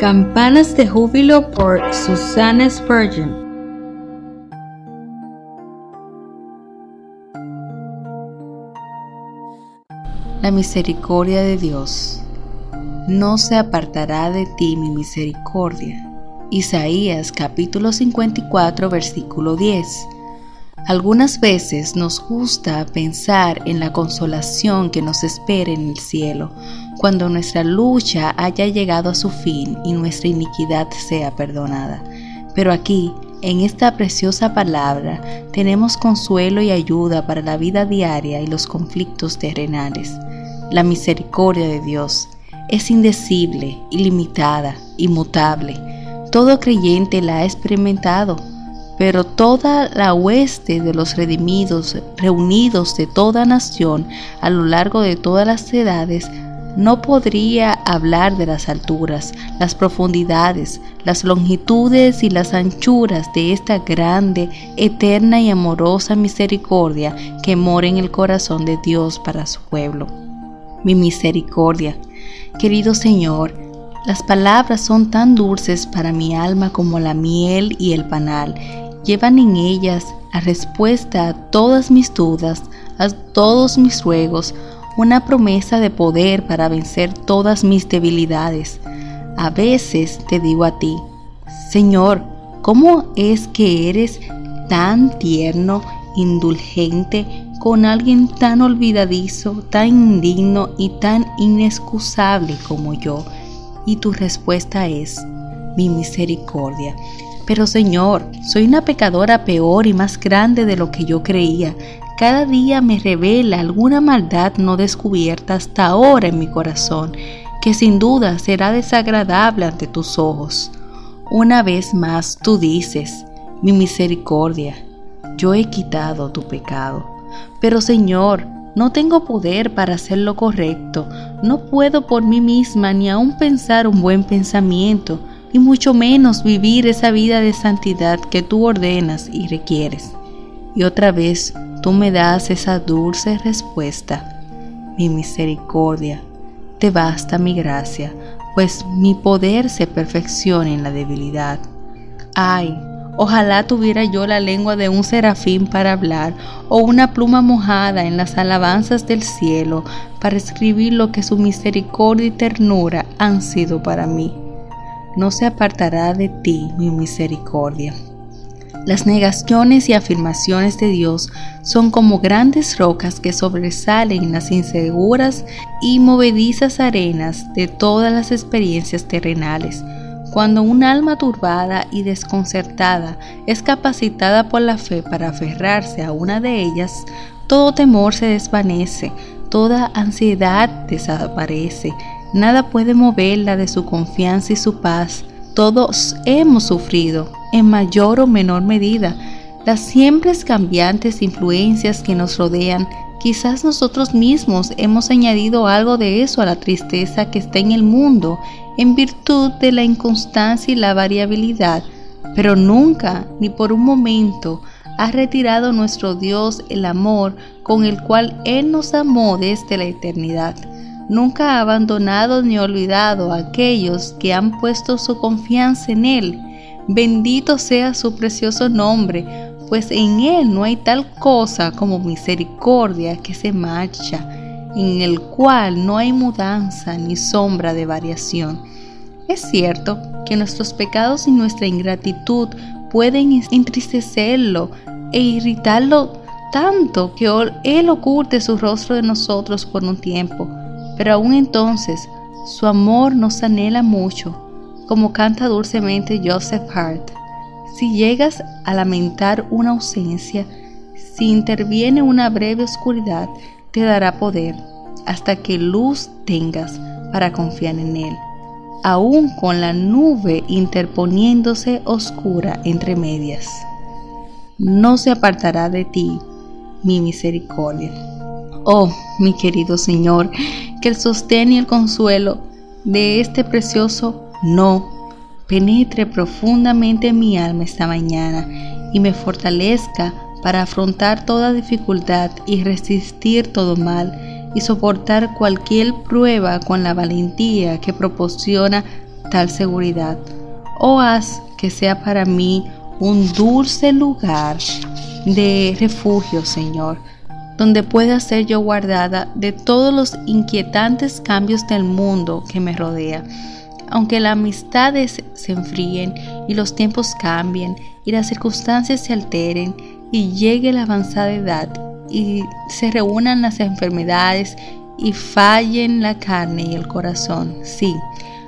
Campanas de Júbilo por Susanna Spurgeon. La misericordia de Dios. No se apartará de ti mi misericordia. Isaías capítulo 54 versículo 10. Algunas veces nos gusta pensar en la consolación que nos espera en el cielo, cuando nuestra lucha haya llegado a su fin y nuestra iniquidad sea perdonada. Pero aquí, en esta preciosa palabra, tenemos consuelo y ayuda para la vida diaria y los conflictos terrenales. La misericordia de Dios es indecible, ilimitada, inmutable. Todo creyente la ha experimentado, pero toda la hueste de los redimidos, reunidos de toda nación a lo largo de todas las edades, no podría hablar de las alturas, las profundidades, las longitudes y las anchuras de esta grande, eterna y amorosa misericordia que mora en el corazón de Dios para su pueblo mi misericordia. Querido Señor, las palabras son tan dulces para mi alma como la miel y el panal. Llevan en ellas la respuesta a todas mis dudas, a todos mis ruegos, una promesa de poder para vencer todas mis debilidades. A veces te digo a ti, Señor, ¿cómo es que eres tan tierno, indulgente con alguien tan olvidadizo, tan indigno y tan inexcusable como yo? Y tu respuesta es, mi misericordia. Pero Señor, soy una pecadora peor y más grande de lo que yo creía. Cada día me revela alguna maldad no descubierta hasta ahora en mi corazón, que sin duda será desagradable ante tus ojos. Una vez más tú dices, mi misericordia, yo he quitado tu pecado. Pero Señor, no tengo poder para hacer lo correcto, no puedo por mí misma ni aun pensar un buen pensamiento, y mucho menos vivir esa vida de santidad que tú ordenas y requieres. Y otra vez tú me das esa dulce respuesta. Mi misericordia, te basta mi gracia, pues mi poder se perfecciona en la debilidad. Ay, Ojalá tuviera yo la lengua de un serafín para hablar o una pluma mojada en las alabanzas del cielo para escribir lo que su misericordia y ternura han sido para mí. No se apartará de ti mi misericordia. Las negaciones y afirmaciones de Dios son como grandes rocas que sobresalen en las inseguras y movedizas arenas de todas las experiencias terrenales cuando un alma turbada y desconcertada es capacitada por la fe para aferrarse a una de ellas, todo temor se desvanece, toda ansiedad desaparece, nada puede moverla de su confianza y su paz. Todos hemos sufrido, en mayor o menor medida, las siempre cambiantes influencias que nos rodean Quizás nosotros mismos hemos añadido algo de eso a la tristeza que está en el mundo en virtud de la inconstancia y la variabilidad, pero nunca, ni por un momento, ha retirado nuestro Dios el amor con el cual Él nos amó desde la eternidad. Nunca ha abandonado ni olvidado a aquellos que han puesto su confianza en Él. Bendito sea su precioso nombre, pues en Él no hay tal cosa como misericordia que se marcha, en el cual no hay mudanza ni sombra de variación. Es cierto que nuestros pecados y nuestra ingratitud pueden entristecerlo e irritarlo tanto que Él oculte su rostro de nosotros por un tiempo, pero aún entonces su amor nos anhela mucho, como canta dulcemente Joseph Hart. Si llegas a lamentar una ausencia, si interviene una breve oscuridad, te dará poder, hasta que luz tengas para confiar en Él, aún con la nube interponiéndose oscura entre medias. No se apartará de ti mi misericordia. Oh, mi querido Señor, que el sostén y el consuelo de este precioso no penetre profundamente en mi alma esta mañana y me fortalezca para afrontar toda dificultad y resistir todo mal y soportar cualquier prueba con la valentía que proporciona tal seguridad. Oh, haz que sea para mí un dulce lugar de refugio, Señor, donde pueda ser yo guardada de todos los inquietantes cambios del mundo que me rodea. Aunque las amistades se enfríen y los tiempos cambien y las circunstancias se alteren y llegue la avanzada edad y se reúnan las enfermedades y fallen la carne y el corazón, sí,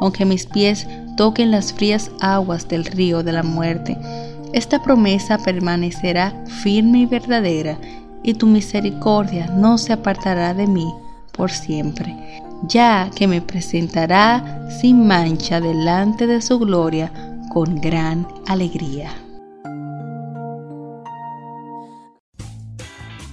aunque mis pies toquen las frías aguas del río de la muerte, esta promesa permanecerá firme y verdadera, y tu misericordia no se apartará de mí por siempre, ya que me presentará sin mancha delante de su gloria con gran alegría.